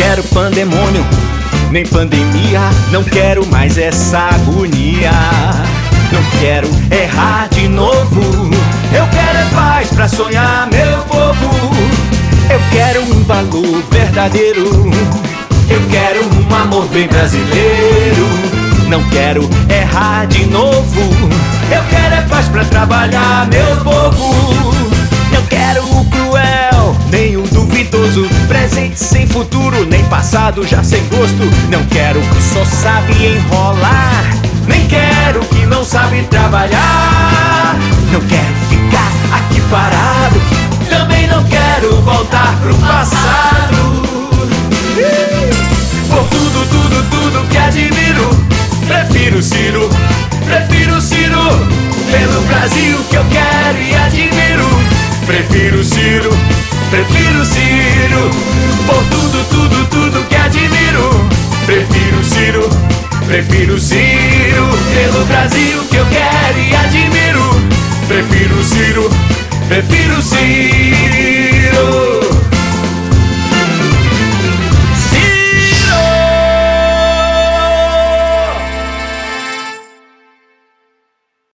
quero pandemônio, nem pandemia. Não quero mais essa agonia. Não quero errar de novo. Eu quero é paz pra sonhar, meu povo. Eu quero um valor verdadeiro. Eu quero um amor bem brasileiro. Não quero errar de novo. Eu quero é paz pra trabalhar, meu povo. Futuro, nem passado já sem gosto. Não quero que só sabe enrolar. Nem quero que não sabe trabalhar. Não quero ficar aqui parado. Também não quero voltar pro passado. Prefiro Ciro.